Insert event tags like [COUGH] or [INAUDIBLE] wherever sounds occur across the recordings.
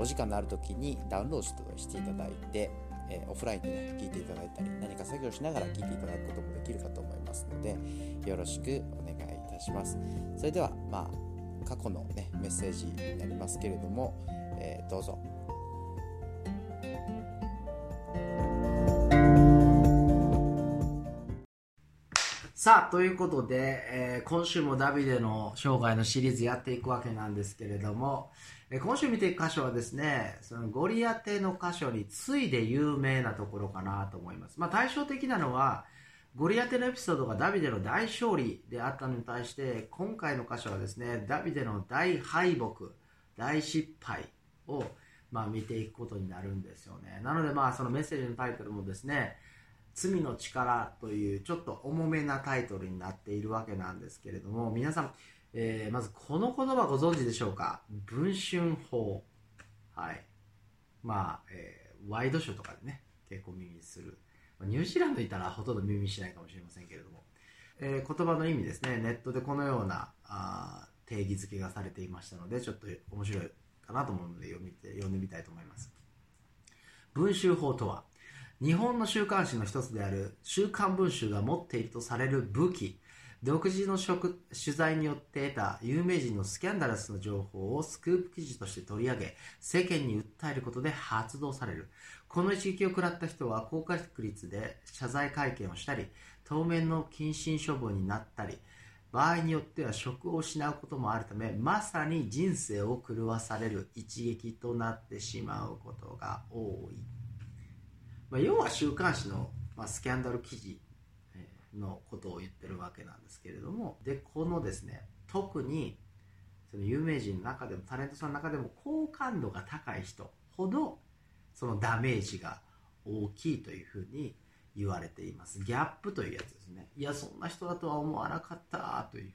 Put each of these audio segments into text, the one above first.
お時間のある時にダウンロードしていただいて、えー、オフラインでね聞いていただいたり何か作業しながら聞いていただくこともできるかと思いますのでよろしくお願いいたします。それではまあ過去のねメッセージになりますけれども、えー、どうぞ。さあ、ということで、えー、今週もダビデの生涯のシリーズやっていくわけなんですけれども、えー、今週見ていく箇所はですね、そのゴリアテの箇所に次いで有名なところかなと思います。まあ対照的なのは、ゴリアテのエピソードがダビデの大勝利であったのに対して、今回の箇所はですね、ダビデの大敗北、大失敗を、まあ、見ていくことになるんですよね。なのでまあそのメッセージのタイトルもですね、罪の力というちょっと重めなタイトルになっているわけなんですけれども、皆さん、えー、まずこの言葉ご存知でしょうか？文春法。はい。まあ、えー、ワイドショーとかでね、結構耳にする。ニュージーランドいたらほとんど耳にしないかもしれませんけれども、えー、言葉の意味ですね、ネットでこのようなあ定義づけがされていましたので、ちょっと面白いかなと思うので読みて読んでみたいと思います。文集法とは、日本の週刊誌の一つである週刊文集が持っているとされる武器、独自の取材によって得た有名人のスキャンダラスの情報をスクープ記事として取り上げ、世間に訴えることで発動される。この一撃を食らった人は高確率で謝罪会見をしたり、当面の謹慎処分になったり、場合によっては職を失うこともあるため、まさに人生を狂わされる一撃となってしまうことが多い。まあ、要は週刊誌の、まあ、スキャンダル記事のことを言ってるわけなんですけれどもでこのですね特にその有名人の中でもタレントさんの中でも好感度が高い人ほどそのダメージが大きいというふうに言われています。ギャップというやつですね。いやそんな人だとは思わなかったという。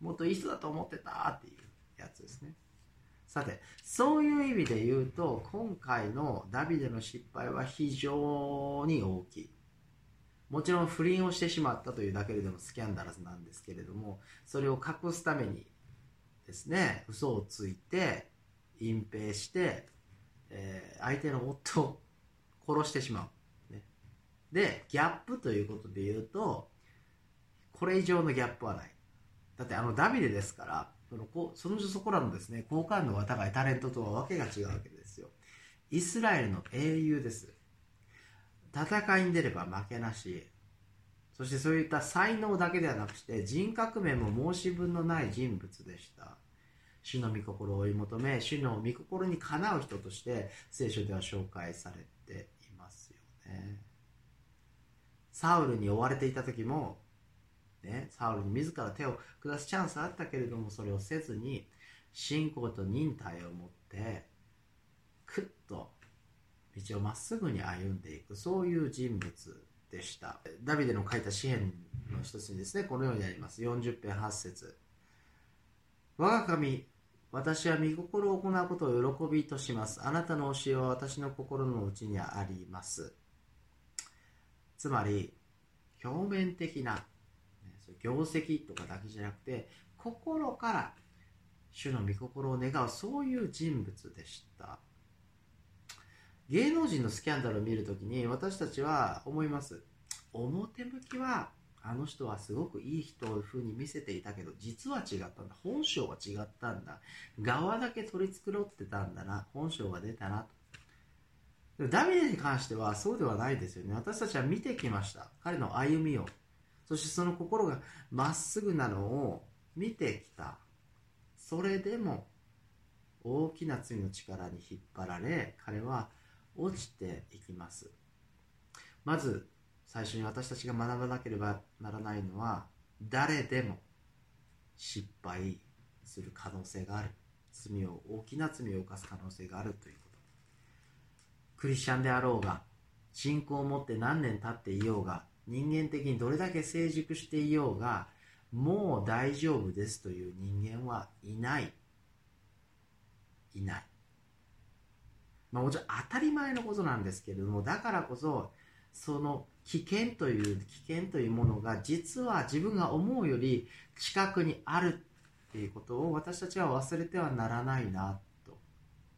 もっといい人だと思ってたっていうやつですね。さて、そういう意味で言うと、今回のダビデの失敗は非常に大きい。もちろん不倫をしてしまったというだけでもスキャンダラスなんですけれども、それを隠すためにですね、嘘をついて、隠蔽して、えー、相手の夫を殺してしまう。ね、で、ギャップということで言うと、これ以上のギャップはない。だってあのダビデですから、そのこそのそこらのですね好感度が高いタレントとはわけが違うわけですよ。イスラエルの英雄です。戦いに出れば負けなし。そしてそういった才能だけではなくして人格面も申し分のない人物でした。主の御心を追い求め主の御心にかなう人として聖書では紹介されていますよね。サウルに追われていた時もね、サウルに自ら手を下すチャンスあったけれどもそれをせずに信仰と忍耐を持ってくっと道をまっすぐに歩んでいく。そういう人物でした。ダビデの書いた詩篇の一つにですねこのようにあります。40編8節。我が神私は御心を行うことを喜びとします。あなたの教えは私の心の内にあります。つまり表面的な業績とかだけじゃなくて心から主の御心を願うそういう人物でした。芸能人のスキャンダルを見るときに私たちは思います。表向きはあの人はすごくいい人をふうに見せていたけど実は違ったんだ。本性は違ったんだ。側だけ取り繕ってたんだな。本性が出たなと。ダビデに関してはそうではないですよね。私たちは見てきました。彼の歩みを。そしてその心がまっすぐなのを見てきた。それでも大きな罪の力に引っ張られ彼は落ちていきます。まず最初に私たちが学ばなければならないのは誰でも失敗する可能性がある。罪を大きな罪を犯す可能性があるということ。クリスチャンであろうが信仰を持って何年経っていようが人間的にどれだけ成熟していようがもう大丈夫ですという人間はいない。いない、まあ、もちろん当たり前のことなんですけれどもだからこそその危険という危険というものが実は自分が思うより近くにあるっていうことを私たちは忘れてはならないなと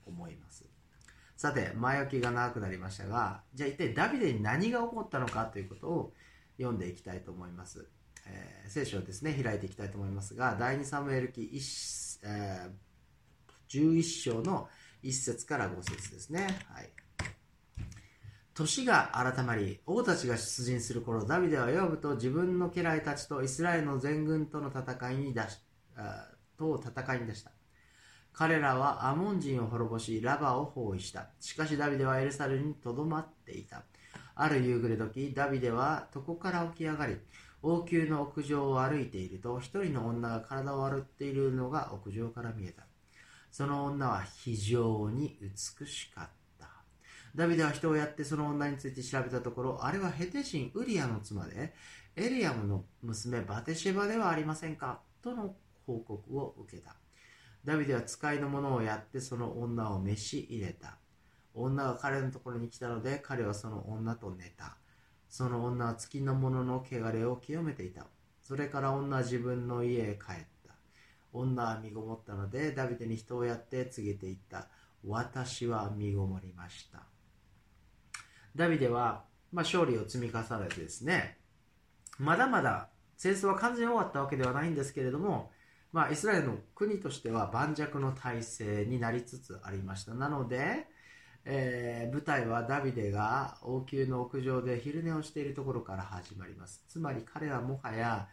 思います。さて前置きが長くなりましたがじゃあ一体ダビデに何が起こったのかということを読んでいきたいと思います、えー、聖書をですね開いていきたいと思いますが第2サムエル記1、えー、11章の1節から5節ですねはい年が改まり、王たちが出陣する頃、ダビデはヨブと自分の家来たちとイスラエルの全軍との戦いに出し、と戦いに出した。彼らはアモン人を滅ぼし、ラバを包囲した。しかしダビデはエルサレムにとどまっていた。ある夕暮れ時、ダビデは床から起き上がり、王宮の屋上を歩いていると、一人の女が体を歩っているのが屋上から見えた。その女は非常に美しかった。ダビデは人をやってその女について調べたところ、あれはヘテ神ウリアの妻で、エリアムの娘バテシェバではありませんかとの報告を受けた。ダビデは使いの者をやってその女を召し入れた。女が彼のところに来たので、彼はその女と寝た。その女は月の者の汚れを清めていた。それから女は自分の家へ帰った。女は身ごもったので、ダビデに人をやって告げていった。私は身ごもりました。ダビデは、まあ、勝利を積み重ねてですね、まだまだ戦争は完全に終わったわけではないんですけれども、まあ、イスラエルの国としては盤石の体制になりつつありました。なので、えー、舞台はダビデが王宮の屋上で昼寝をしているところから始まります。つまり彼はもはや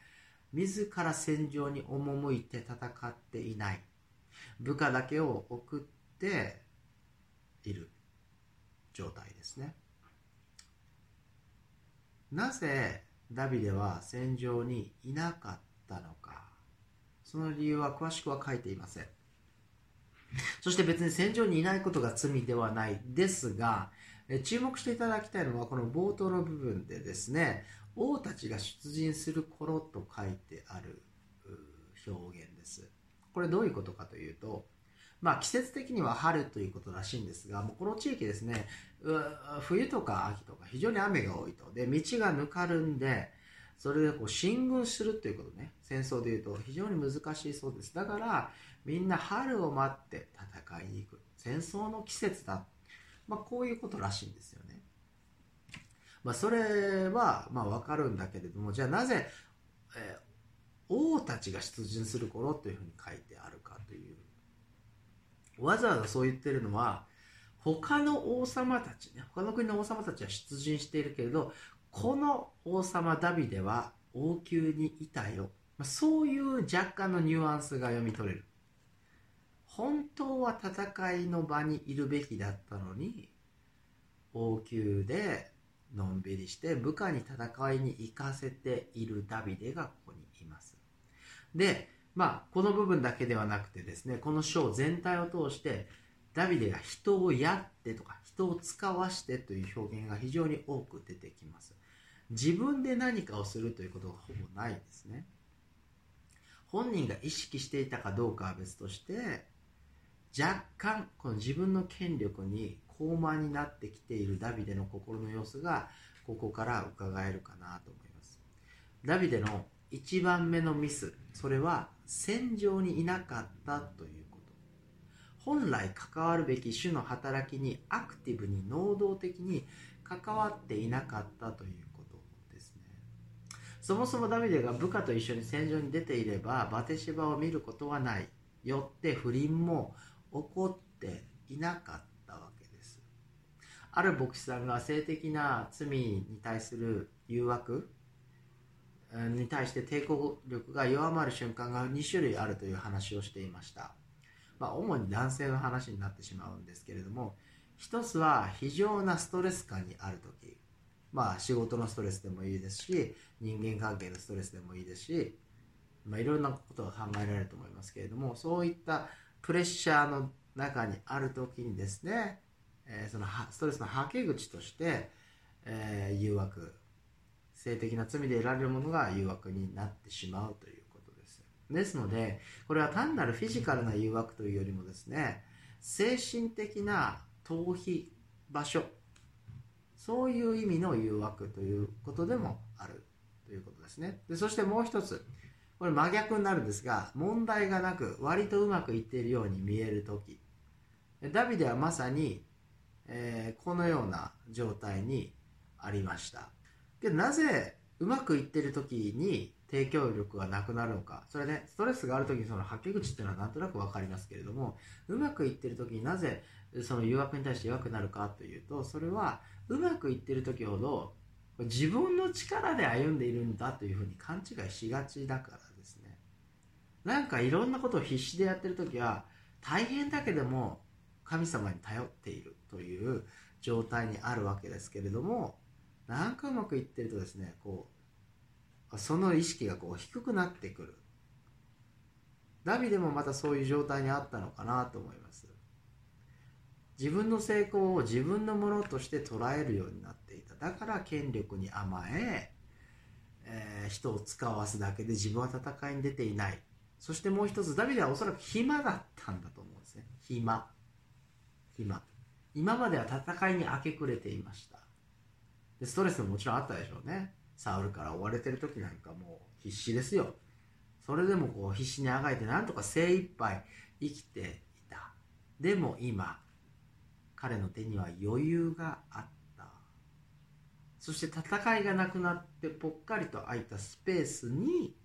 自ら戦場に赴いて戦っていない。部下だけを送っている状態ですね。なぜダビデは戦場にいなかったのかその理由は詳しくは書いていませんそして別に戦場にいないことが罪ではないですが注目していただきたいのはこの冒頭の部分でですね王たちが出陣する頃と書いてある表現ですこれどういうことかというとまあ、季節的には春ということらしいんですが、もうこの地域ですね、冬とか秋とか非常に雨が多いと。で、道がぬかるんで、それでこう進軍するということね、戦争でいうと非常に難しいそうです。だから、みんな春を待って戦いに行く。戦争の季節だ。まあ、こういうことらしいんですよね。まあ、それは、まあ、わかるんだけれども、じゃあなぜ、えー、王たちが出陣する頃というふうに書いてあるかというわざわざそう言ってるのは他の王様たちね他の国の王様たちは出陣しているけれどこの王様ダビデは王宮にいたよまあそういう若干のニュアンスが読み取れる本当は戦いの場にいるべきだったのに王宮でのんびりして部下に戦いに行かせているダビデがここにいますでまあ、この部分だけではなくてですね、この章全体を通して、ダビデが人をやってとか、人を使わしてという表現が非常に多く出てきます。自分で何かをするということがほぼないですね。本人が意識していたかどうかは別として、若干この自分の権力に高慢になってきているダビデの心の様子がここから伺えるかなと思います。ダビデの1番目のミス、それは戦場にいなかったということ。本来関わるべき種の働きにアクティブに能動的に関わっていなかったということですね。そもそもダビデが部下と一緒に戦場に出ていればバテシバを見ることはない。よって不倫も起っていなかったわけです。ある牧師さんが性的な罪に対する誘惑に対して抵抗力が弱まる瞬間が2種類あるという話をしていました、まあ、主に男性の話になってしまうんですけれども一つは非常なストレス感にある時。まあ仕事のストレスでもいいですし人間関係のストレスでもいいですし、まあ、いろんなことが考えられると思いますけれどもそういったプレッシャーの中にある時にですねえー、そのストレスのはけ口として、えー、誘惑性的な罪で得られるものが誘惑になってしまうということです。ですのでこれは単なるフィジカルな誘惑というよりもですね精神的な逃避場所そういう意味の誘惑ということでもあるということですね。でそしてもう一つこれ真逆になるんですが問題がなく割とうまくいっているように見える時。ダビデはまさに、えー、このような状態にありました。けどなぜうまくいっている時に提供力がなくなるのか。それねストレスがある時にそのはけ口っていうのはなんとなく分かりますけれどもうまくいっている時になぜその誘惑に対して弱くなるかというとそれはうまくいっている時ほど自分の力で歩んでいるんだというふうに勘違いしがちだからですね。なんかいろんなことを必死でやってる時は大変だけども神様に頼っているという状態にあるわけですけれどもなんかうまくいってるとですねこうその意識がこう低くなってくる。ダビデもまたそういう状態にあったのかなと思います。自分の成功を自分のものとして捉えるようになってだから権力に甘ええー、人を使わすだけで自分は戦いに出ていない。そしてもう一つダビデはおそらく暇だったんだと思うんですね。暇。暇。今までは戦いに明け暮れていました。でストレスももちろんあったでしょうね。サウルから追われてる時なんかもう必死ですよ。それでもこう必死にあがいてなんとか精一杯生きていた。でも今彼の手には余裕があった。そして戦いがなくなってぽっかりと空いたスペースに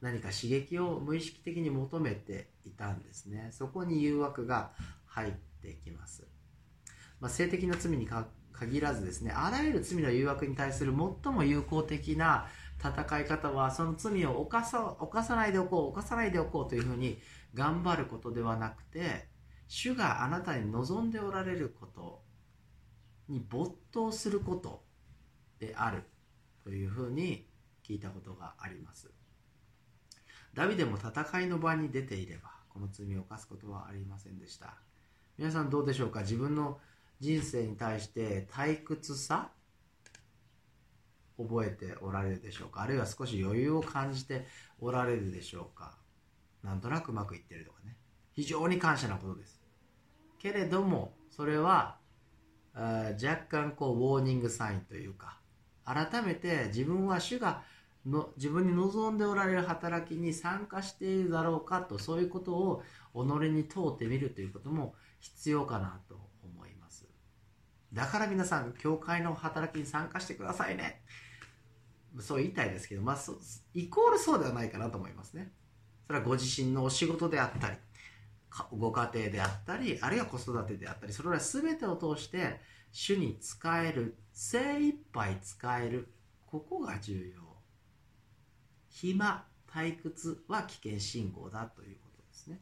何か刺激を無意識的に求めていたんですね。そこに誘惑が入ってきます、まあ、性的な罪に限らずですねあらゆる罪の誘惑に対する最も有効的な戦い方はその罪を犯さ犯さないでおこう犯さないでおこうというふうに頑張ることではなくて主があなたに望んでおられることに没頭することであるというふうに聞いたことがあります。ダビデも戦いの場に出ていればこの罪を犯すことはありませんでした。皆さんどうでしょうか？自分の人生に対して退屈さ覚えておられるでしょうか？あるいは少し余裕を感じておられるでしょうか？なんとなくうまくいってるとかね。非常に感謝なことです。けれどもそれは若干こうウォーニングサインというか改めて自分は主がの自分に望んでおられる働きに参加しているだろうかとそういうことを己に問うてみるということも必要かなと思います。だから皆さん教会の働きに参加してくださいね。そう言いたいですけど、まあ、イコールそうではないかなと思いますね。それはご自身のお仕事であったりご家庭であったりあるいは子育てであったりそれら全てを通して主に使える精一杯使えるここが重要。暇退屈は危険信号だということですね。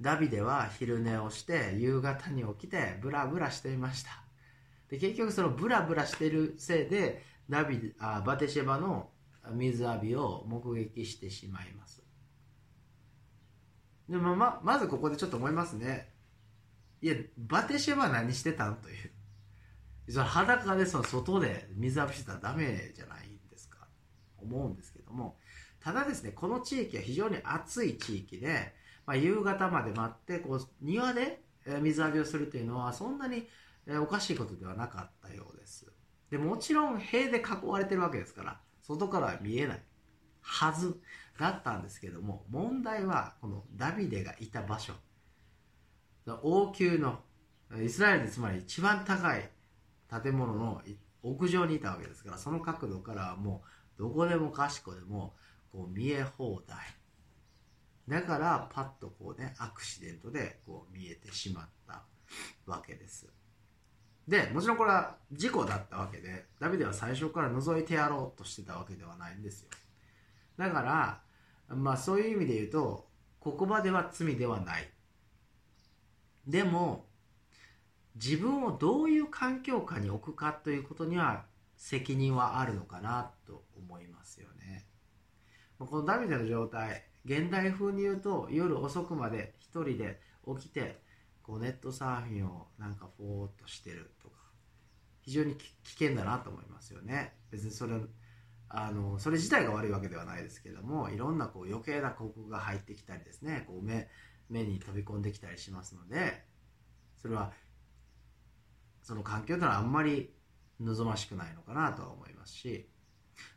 ダビデは昼寝をして夕方に起きてブラブラしていました。で結局そのブラブラしてるせいでダビあバテシェバの水浴びを目撃してしまいます。でもままずここでちょっと思いますね。いやバテシェは何してたんという。その裸でその外で水浴びしてたらダメじゃないんですか。思うんですけども。ただですねこの地域は非常に暑い地域で、まあ、夕方まで待ってこう庭で水浴びをするというのはそんなにおかしいことではなかったようです。でもちろん塀で囲われてるわけですから外からは見えないはず。だったんですけども問題はこのダビデがいた場所。王宮のイスラエルでつまり一番高い建物の屋上にいたわけですからその角度からはもうどこでもかしこでもこう見え放題。だからパッとこうねアクシデントでこう見えてしまったわけです。でもちろんこれは事故だったわけでダビデは最初から覗いてやろうとしてたわけではないんですよ。だからまあそういう意味で言うとここまでは罪ではない。でも自分をどういう環境下に置くかということには責任はあるのかなと思いますよね。このダビデの状態現代風に言うと夜遅くまで一人で起きてここうネットサーフィンをなんかフォーっとしてるとか非常に危険だなと思いますよね。別にそれあのそれ自体が悪いわけではないですけどもいろんなこう余計な広告が入ってきたりですねこう目目に飛び込んできたりしますのでそれはその環境というのはあんまり望ましくないのかなとは思いますし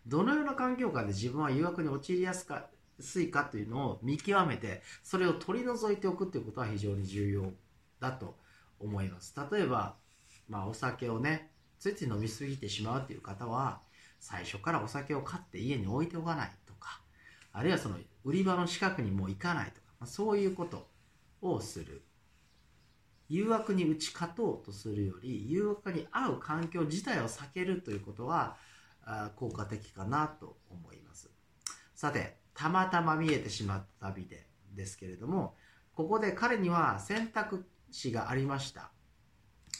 どのような環境下で自分は誘惑に陥りやすかすいかというのを見極めてそれを取り除いておくということは非常に重要だと思います。例えば、まあ、お酒をねついつい飲みすぎてしまうという方は最初からお酒を買って家に置いておかないとかあるいはその売り場の近くにもう行かないとか、まあ、そういうことをする。誘惑に打ち勝とうとするより誘惑に合う環境自体を避けるということはあ効果的かなと思います。さてたまたま見えてしまったビデですけれどもここで彼には選択肢がありました。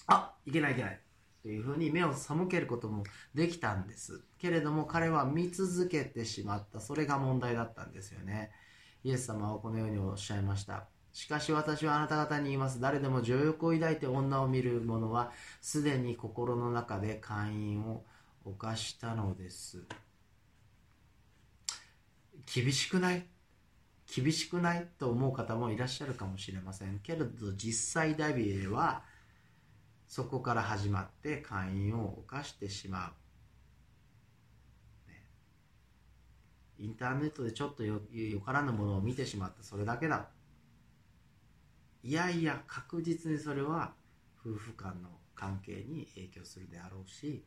あいけないいけない。というふうに目を背けることもできたんです。けれども彼は見続けてしまった。それが問題だったんですよね。イエス様はこのようにおっしゃいました。しかし私はあなた方に言います。誰でも情欲を抱いて女を見る者は、すでに心の中で会員を犯したのです。厳しくない？厳しくない？と思う方もいらっしゃるかもしれません。けれど実際ダビエはそこから始まって会員を犯してしまう、ね、インターネットでちょっとよよからぬものを見てしまったそれだけだ。いやいや確実にそれは夫婦間の関係に影響するであろうし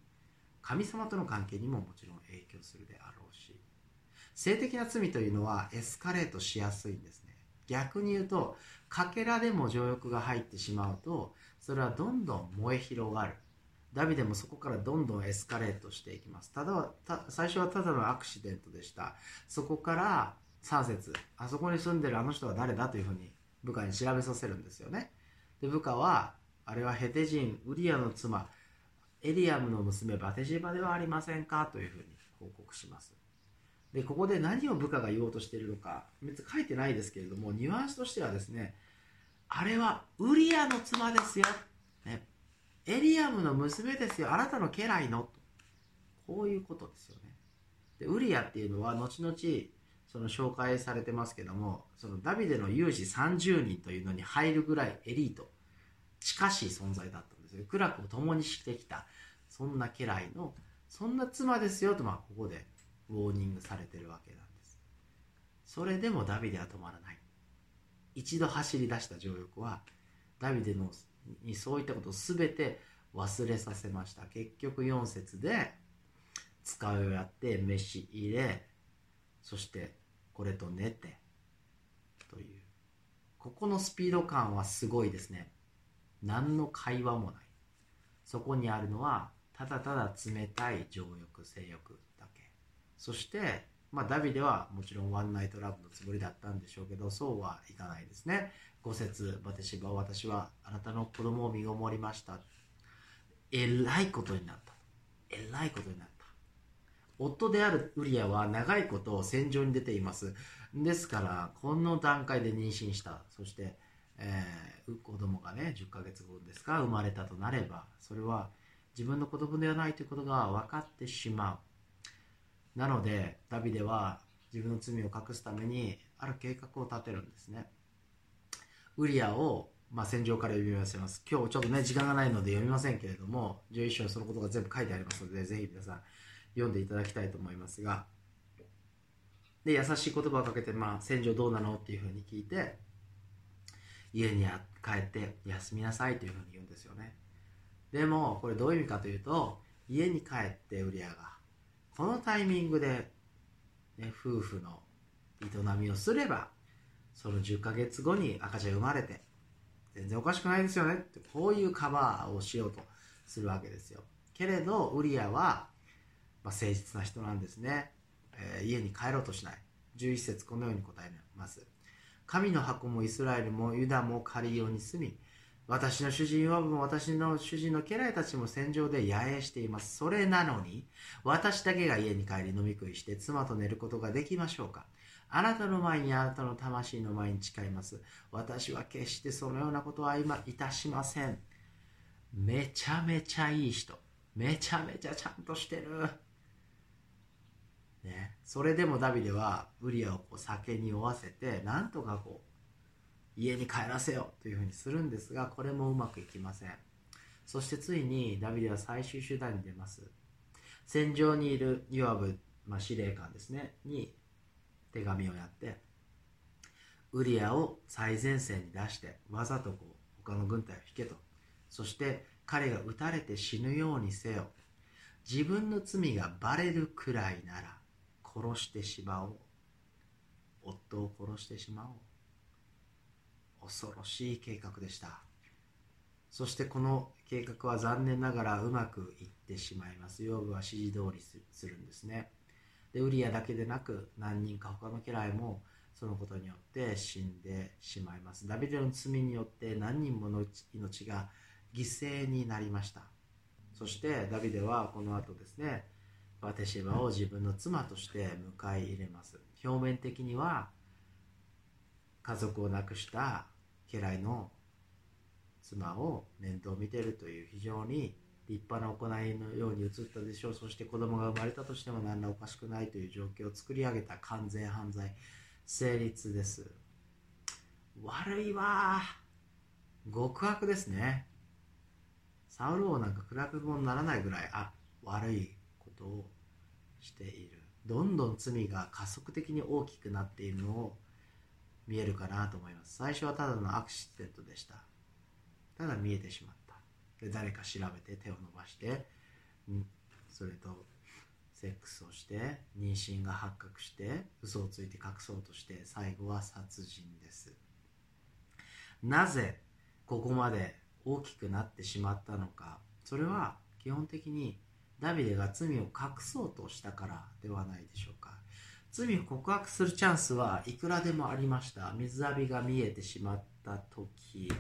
神様との関係にももちろん影響するであろうし。性的な罪というのはエスカレートしやすいんですね。逆に言うとかけらでも情欲が入ってしまうとそれはどんどん燃え広がる。ダビデもそこからどんどんエスカレートしていきます。ただ最初はただのアクシデントでした。そこから3節あそこに住んでるあの人は誰だというふうに部下に調べさせるんですよね。で部下はあれはヘテ人ウリアの妻。エリアムの娘バテジバではありませんかというふうに報告します。でここで何を部下が言おうとしているのか別に書いてないですけれどもニュアンスとしてはですねあれはウリアの妻ですよ、ね、エリアムの娘ですよ。あなたの家来の。こういうことですよね。でウリアっていうのは後々その紹介されてますけどもそのダビデの有志30人というのに入るぐらいエリート。近しい存在だったんですよ。苦楽を共にしてきた。そんな家来のそんな妻ですよとまあここでウォーニングされてるわけなんです。それでもダビデは止まらない。一度走り出した情欲はダビデのにそういったことを全て忘れさせました。結局4節で使いをやって飯入れそしてこれと寝てという。ここのスピード感はすごいですね。何の会話もない。そこにあるのはただただ冷たい情欲性欲だけ。そして、まあ、ダビデはもちろんワンナイトラブのつもりだったんでしょうけどそうはいかないですね。5節バテシバ私はあなたの子供を身ごもりました。えらいことになった。えらいことになった。夫であるウリアは長いこと戦場に出ています。ですからこの段階で妊娠した。そして、えー、子供がね10ヶ月後ですか生まれたとなればそれは自分の子供ではないということが分かってしまう。なのでダビデは自分の罪を隠すためにある計画を立てるんですね。ウリアを、まあ、戦場から呼び寄せます。今日ちょっとね時間がないので読みませんけれども11章にそのことが全部書いてありますのでぜひ皆さん読んでいただきたいと思いますが。で優しい言葉をかけて、まあ、戦場どうなのっていうふうに聞いて家に帰って休みなさいというふうに言うんですよね。でもこれどういう意味かというと家に帰ってウリアがこのタイミングで、ね、夫婦の営みをすればその10ヶ月後に赤ちゃん生まれて全然おかしくないですよねってこういうカバーをしようとするわけですよ。けれどウリアは、まあ、誠実な人なんですね、えー、家に帰ろうとしない。11節このように答えます。神の箱もイスラエルもユダもカリオに住み私の主人はも私の主人の家来たちも戦場で野営しています。それなのに、私だけが家に帰り飲み食いして妻と寝ることができましょうかあなたの前にあなたの魂の前に誓います。私は決してそのようなことは今いたしません。めちゃめちゃいい人。めちゃめちゃちゃんとしてる。ね、それでもダビデはウリアをこう酒に酔わせてなんとかこう家に帰らせよというふうにするんですがこれもうまくいきません。そしてついにダビデは最終手段に出ます。戦場にいるヨアブ、まあ、司令官ですねに手紙をやってウリアを最前線に出してわざとこう他の軍隊を引けと。そして彼が撃たれて死ぬようにせよ。自分の罪がバレるくらいなら殺してしまおう。夫を殺してしまおう。恐ろしい計画でした。そしてこの計画は残念ながらうまくいってしまいます。ヨブは指示通りするんですね。でウリアだけでなく何人か他の家来もそのことによって死んでしまいます。ダビデの罪によって何人もの命が犠牲になりました。そしてダビデはこの後ですねバテシバを自分の妻として迎え入れます。表面的には家族を亡くした家来の妻を面倒見てるという非常に立派な行いのように映ったでしょう。そして子供が生まれたとしても何らおかしくないという状況を作り上げた完全犯罪。成立です。悪いわ。極悪ですね。サウル王なんか比べ物にならないぐらいあ悪いことをしている。どんどん罪が加速的に大きくなっているのを見えるかなと思います。最初はただのアクシデントでした。ただ見えてしまった。で誰か調べて手を伸ばしてそれとセックスをして妊娠が発覚して嘘をついて隠そうとして最後は殺人です。なぜここまで大きくなってしまったのか。それは基本的にダビデが罪を隠そうとしたからではないでしょうか。罪を告白するチャンスはいくらでもありました。水浴びが見えてしまった時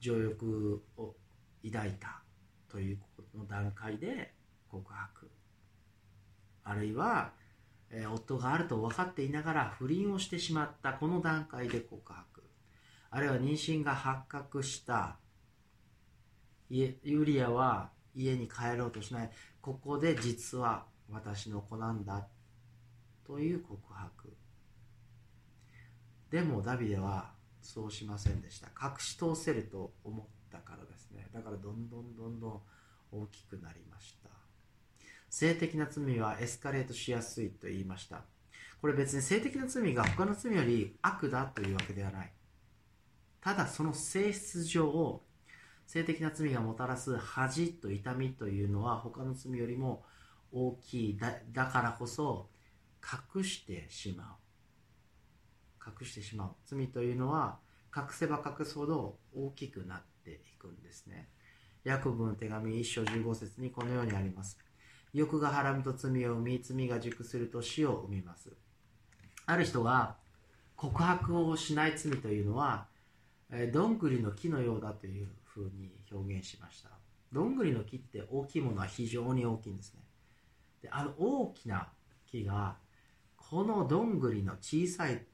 情欲を抱いたというの段階で告白。あるいは、え、夫があると分かっていながら不倫をしてしまったこの段階で告白。あるいは妊娠が発覚したユリアは家に帰ろうとしない。ここで実は私の子なんだという告白。でもダビデはそうしませんでした。隠し通せると思ったからですね。だからどんどんどんどん大きくなりました。性的な罪はエスカレートしやすいと言いました。これ別に性的な罪が他の罪より悪だというわけではない。ただその性質上性的な罪がもたらす恥と痛みというのは他の罪よりも大きい。だだからこそ隠してしまう。隠してしまう。罪というのは隠せば隠すほど大きくなっていくんですね。ヤコブの手紙1章15節にこのようにあります。欲がはらむと罪を生み罪が熟すると死を生みます。ある人が告白をしない罪というのはどんぐりの木のようだという風に表現しました。どんぐりの木って大きいものは非常に大きいんですね。であの大きな木がこのどんぐりの小さい、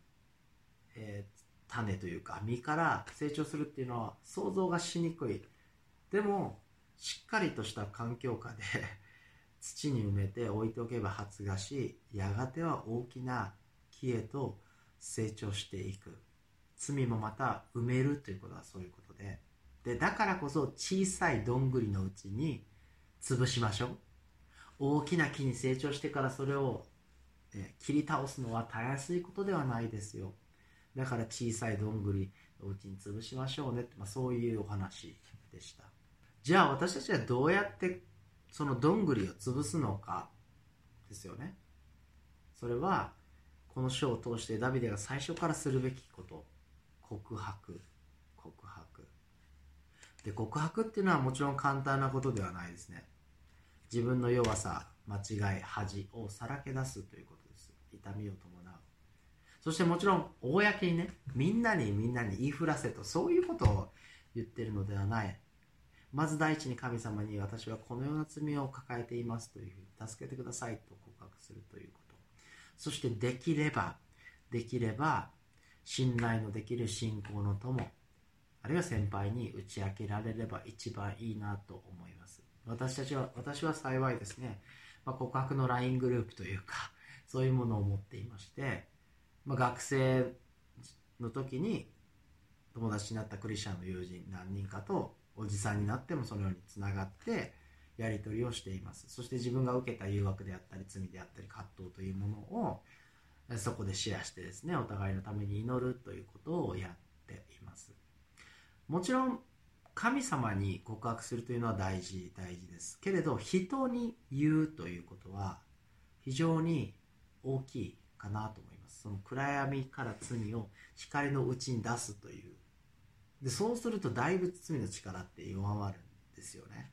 えー、種というか実から成長するっていうのは想像がしにくい。でもしっかりとした環境下で [LAUGHS] 土に埋めて置いておけば発芽しやがては大きな木へと成長していく。罪もまた埋めるということはそういうことで。でだからこそ小さいどんぐりのうちに潰しましょう。大きな木に成長してからそれを、え切り倒すのはたやすいことではないですよ。だから小さいどんぐりのうちに潰しましょうねって、まあ、そういうお話でした。じゃあ私たちはどうやってそのどんぐりを潰すのかですよね。それはこの書を通してダビデが最初からするべきこと。告白。告白。で告白っていうのはもちろん簡単なことではないですね。自分の弱さ間違い恥をさらけ出すということ。です痛みを伴う。そしてもちろん公にねみんなにみんなに言いふらせとそういうことを言ってるのではない。まず第一に神様に私はこのような罪を抱えていますというふうに助けてくださいと告白するということ。そしてできればできれば信頼のできる信仰の友あるいは先輩に打ち明けられれば一番いいなと思います。私たちは私は幸いですね、まあ、告白の LINE グループというかそういうものを持っていまして、まあ、学生の時に友達になったクリスチャンの友人何人かとおじさんになってもそのようにつながってやり取りをしています。そして自分が受けた誘惑であったり罪であったり葛藤というものをそこでシェアしてですねお互いのために祈るということをやっています。もちろん神様に告白するというのは大事大事ですけれど人に言うということは非常に大きいかなと思います。その暗闇から罪を光のうちに出すという。でそうするとだいぶ罪の力って弱まるんですよね、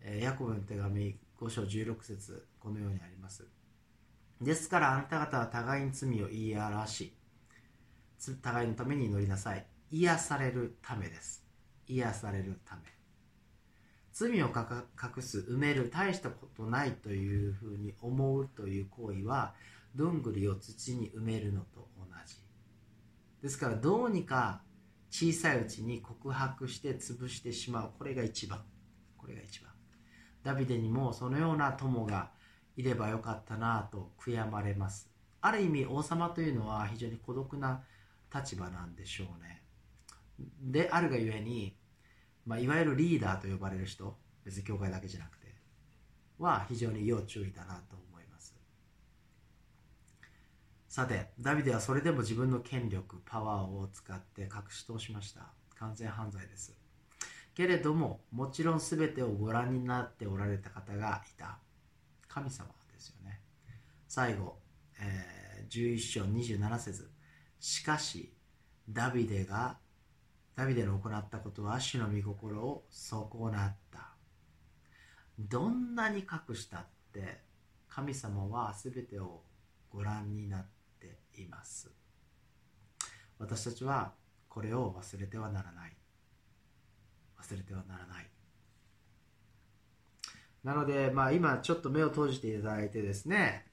えー、ヤコブの手紙5章16節このようにあります。ですからあなた方は互いに罪を言い表し互いのために祈りなさい。癒されるためです。癒されるため。罪を隠す埋める大したことないというふうに思うという行為はどんぐりを土に埋めるのと同じですからどうにか小さいうちに告白して潰してしまうこれが一番これが一番ダビデにもそのような友がいればよかったなぁと悔やまれます。ある意味王様というのは非常に孤独な立場なんでしょうねであるがゆえに、まあ、いわゆるリーダーと呼ばれる人別に教会だけじゃなくては非常に要注意だなと思います。さてダビデはそれでも自分の権力パワーを使って隠し通しました。完全犯罪です。けれどももちろん全てをご覧になっておられた方がいた。神様ですよね。最後、えー、11章27節。しかしダビデがダビデの行ったことは主の御心を損なった。どんなに隠したって神様は全てをご覧になっています。私たちはこれを忘れてはならない。忘れてはならない。なので、まあ、今ちょっと目を閉じていただいてですね、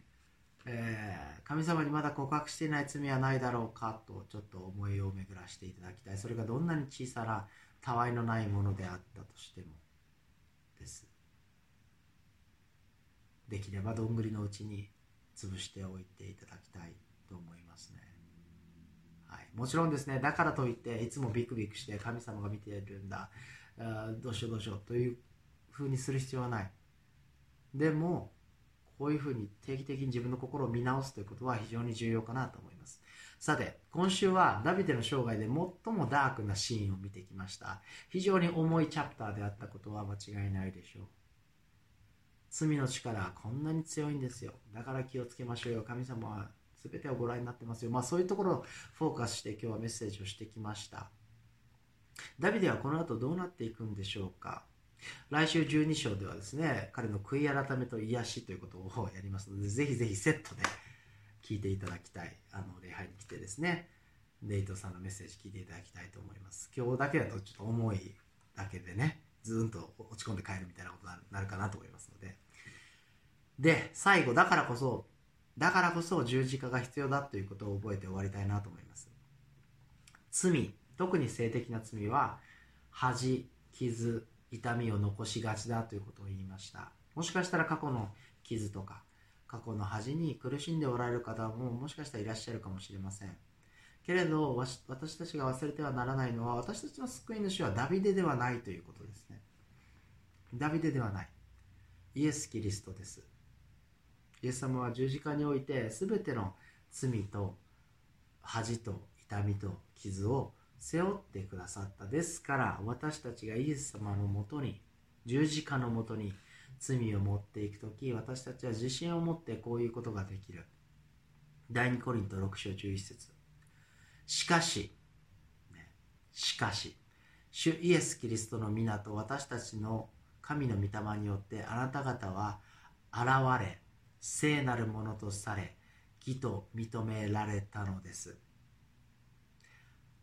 えー、神様にまだ告白していない罪はないだろうかとちょっと思いを巡らしていただきたい。それがどんなに小さなたわいのないものであったとしてもです。できればどんぐりのうちに潰しておいていただきたいと思いますね、はい、もちろんですねだからといっていつもビクビクして神様が見ているんだ。どうしようどうしようというふうにする必要はない。でもこういうふうに定期的に自分の心を見直すということは非常に重要かなと思います。さて今週はダビデの生涯で最もダークなシーンを見てきました。非常に重いチャプターであったことは間違いないでしょう。罪の力こんなに強いんですよ。だから気をつけましょうよ。神様は全てをご覧になってますよ。まあそういうところをフォーカスして今日はメッセージをしてきました。ダビデはこの後どうなっていくんでしょうか。来週12章ではですね、彼の悔い改めと癒しということをやりますので、ぜひぜひセットで聞いていただきたい。あの、礼拝に来てですね、デイトさんのメッセージ聞いていただきたいと思います。今日だけだとちょっと重いだけでね、ずんと落ち込んで帰るみたいなことになるかなと思いますので。で、最後、だからこそ、だからこそ十字架が必要だということを覚えて終わりたいなと思います。罪、特に性的な罪は、恥、傷、痛みを残しがちだということを言いました。もしかしたら過去の傷とか過去の恥に苦しんでおられる方ももしかしたらいらっしゃるかもしれません。けれど私たちが忘れてはならないのは私たちの救い主はダビデではないということですね。ダビデではない。イエス・キリストです。イエス様は十字架において全ての罪と恥と痛みと傷を背負ってくださったですから私たちがイエス様のもとに十字架のもとに罪を持っていく時私たちは自信を持ってこういうことができる。第2コリント6章11節。しかし、ね、しかし主イエス・キリストの皆と私たちの神の御霊によってあなた方は現れ聖なるものとされ義と認められたのです。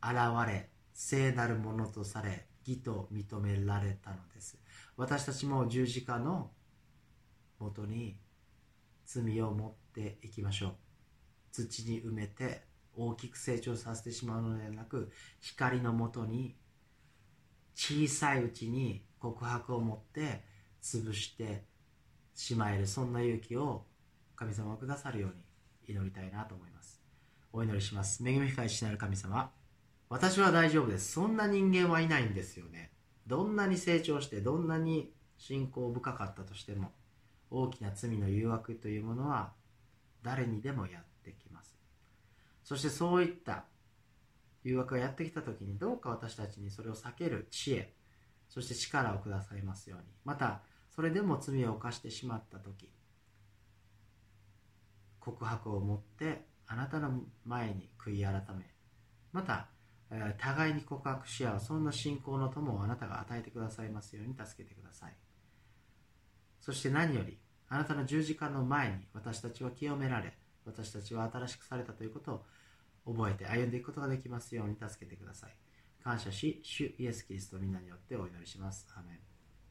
現れ聖なるものとされ義と認められたのです。私たちも十字架のもとに罪を持っていきましょう。土に埋めて大きく成長させてしまうのではなく光のもとに小さいうちに告白を持って潰してしまえるそんな勇気を神様がくださるように祈りたいなと思います。お祈りします。恵み深い父なる神様私は大丈夫です。そんな人間はいないんですよね。どんなに成長してどんなに信仰深かったとしても大きな罪の誘惑というものは誰にでもやってきます。そしてそういった誘惑がやってきた時にどうか私たちにそれを避ける知恵そして力をくださいますように。またそれでも罪を犯してしまった時告白を持ってあなたの前に悔い改めまた互いに告白し合う。そんな信仰の友をあなたが与えてくださいますように助けてください。そして何よりあなたの十字架の前に私たちは清められ私たちは新しくされたということを覚えて歩んでいくことができますように助けてください。感謝し主イエス・キリストみんなによってお祈りします。アメン。